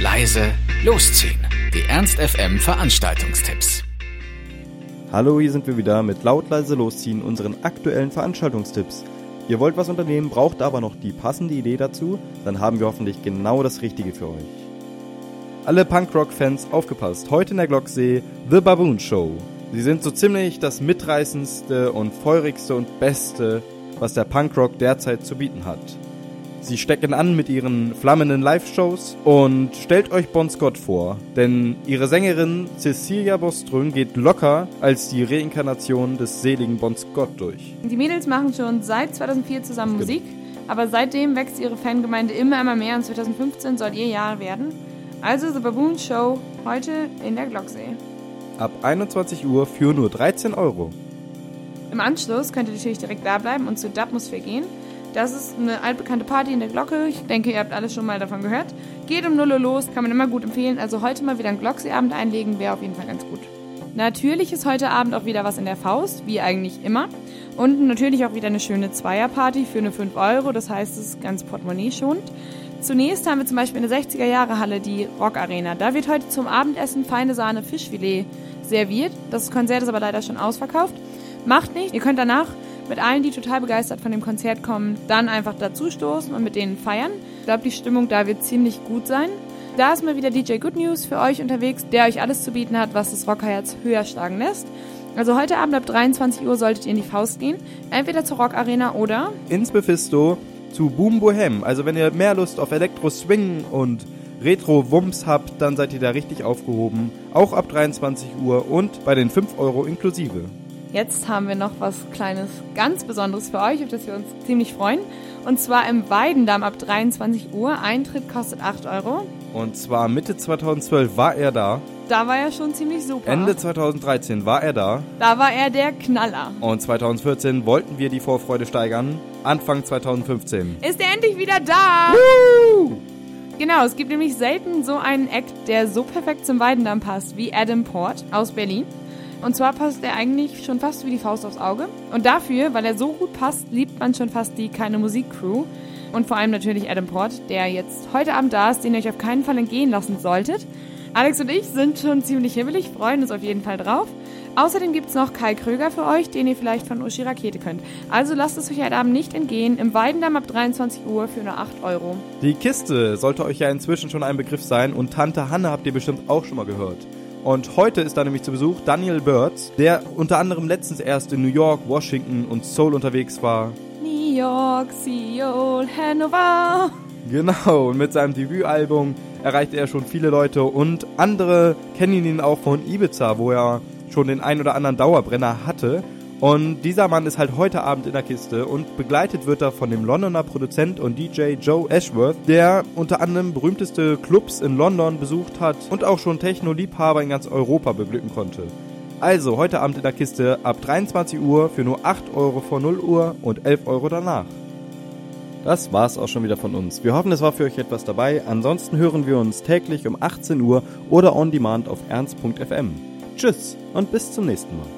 leise, losziehen. Die Ernst FM Veranstaltungstipps. Hallo, hier sind wir wieder mit laut leise losziehen unseren aktuellen Veranstaltungstipps. Ihr wollt was unternehmen, braucht aber noch die passende Idee dazu, dann haben wir hoffentlich genau das Richtige für euch. Alle Punkrock-Fans aufgepasst, heute in der Glocksee The Baboon Show. Sie sind so ziemlich das mitreißendste und feurigste und beste, was der Punkrock derzeit zu bieten hat. Sie stecken an mit ihren flammenden Live-Shows und stellt euch Bon Scott vor, denn ihre Sängerin Cecilia Boström geht locker als die Reinkarnation des seligen Bon Scott durch. Die Mädels machen schon seit 2004 zusammen Musik, aber seitdem wächst ihre Fangemeinde immer, immer mehr und 2015 soll ihr Jahr werden. Also The Baboon Show heute in der Glocksee. Ab 21 Uhr für nur 13 Euro. Im Anschluss könnt ihr natürlich direkt da bleiben und zu Dubmusphäre gehen. Das ist eine altbekannte Party in der Glocke. Ich denke, ihr habt alles schon mal davon gehört. Geht um 0 Uhr los, kann man immer gut empfehlen. Also heute mal wieder einen Glocksee-Abend einlegen, wäre auf jeden Fall ganz gut. Natürlich ist heute Abend auch wieder was in der Faust, wie eigentlich immer. Und natürlich auch wieder eine schöne Zweierparty für eine 5 Euro. Das heißt, es ist ganz portemonnaie schonend. Zunächst haben wir zum Beispiel in der 60er-Jahre-Halle die Rock Arena. Da wird heute zum Abendessen feine Sahne Fischfilet serviert. Das Konzert ist aber leider schon ausverkauft. Macht nicht. Ihr könnt danach mit allen, die total begeistert von dem Konzert kommen, dann einfach dazu stoßen und mit denen feiern. Ich glaube, die Stimmung da wird ziemlich gut sein. Da ist mal wieder DJ Good News für euch unterwegs, der euch alles zu bieten hat, was das Rockerherz höher schlagen lässt. Also heute Abend ab 23 Uhr solltet ihr in die Faust gehen. Entweder zur Rock Arena oder ins Bephisto zu Boom Bohem. Also wenn ihr mehr Lust auf Elektro Swing und Retro Wumms habt, dann seid ihr da richtig aufgehoben. Auch ab 23 Uhr und bei den 5 Euro inklusive. Jetzt haben wir noch was Kleines, ganz Besonderes für euch, auf das wir uns ziemlich freuen. Und zwar im Weidendamm ab 23 Uhr. Eintritt kostet 8 Euro. Und zwar Mitte 2012 war er da. Da war er schon ziemlich super. Ende 2013 war er da. Da war er der Knaller. Und 2014 wollten wir die Vorfreude steigern. Anfang 2015. Ist er endlich wieder da? Woo! Genau, es gibt nämlich selten so einen Act, der so perfekt zum Weidendamm passt wie Adam Port aus Berlin. Und zwar passt er eigentlich schon fast wie die Faust aufs Auge. Und dafür, weil er so gut passt, liebt man schon fast die Keine Musik Crew. Und vor allem natürlich Adam Port, der jetzt heute Abend da ist, den ihr euch auf keinen Fall entgehen lassen solltet. Alex und ich sind schon ziemlich hibbelig, freuen uns auf jeden Fall drauf. Außerdem gibt es noch Kai Kröger für euch, den ihr vielleicht von Uschi Rakete könnt. Also lasst es euch heute Abend nicht entgehen. Im Weidendamm ab 23 Uhr für nur 8 Euro. Die Kiste sollte euch ja inzwischen schon ein Begriff sein und Tante Hanne habt ihr bestimmt auch schon mal gehört. Und heute ist da nämlich zu Besuch Daniel Birds, der unter anderem letztens erst in New York, Washington und Seoul unterwegs war. New York, Seoul, Hannover. Genau, und mit seinem Debütalbum erreichte er schon viele Leute und andere kennen ihn auch von Ibiza, wo er schon den ein oder anderen Dauerbrenner hatte. Und dieser Mann ist halt heute Abend in der Kiste und begleitet wird er von dem Londoner Produzent und DJ Joe Ashworth, der unter anderem berühmteste Clubs in London besucht hat und auch schon Techno-Liebhaber in ganz Europa beglücken konnte. Also heute Abend in der Kiste ab 23 Uhr für nur 8 Euro vor 0 Uhr und 11 Euro danach. Das war's auch schon wieder von uns. Wir hoffen, es war für euch etwas dabei. Ansonsten hören wir uns täglich um 18 Uhr oder on demand auf ernst.fm. Tschüss und bis zum nächsten Mal.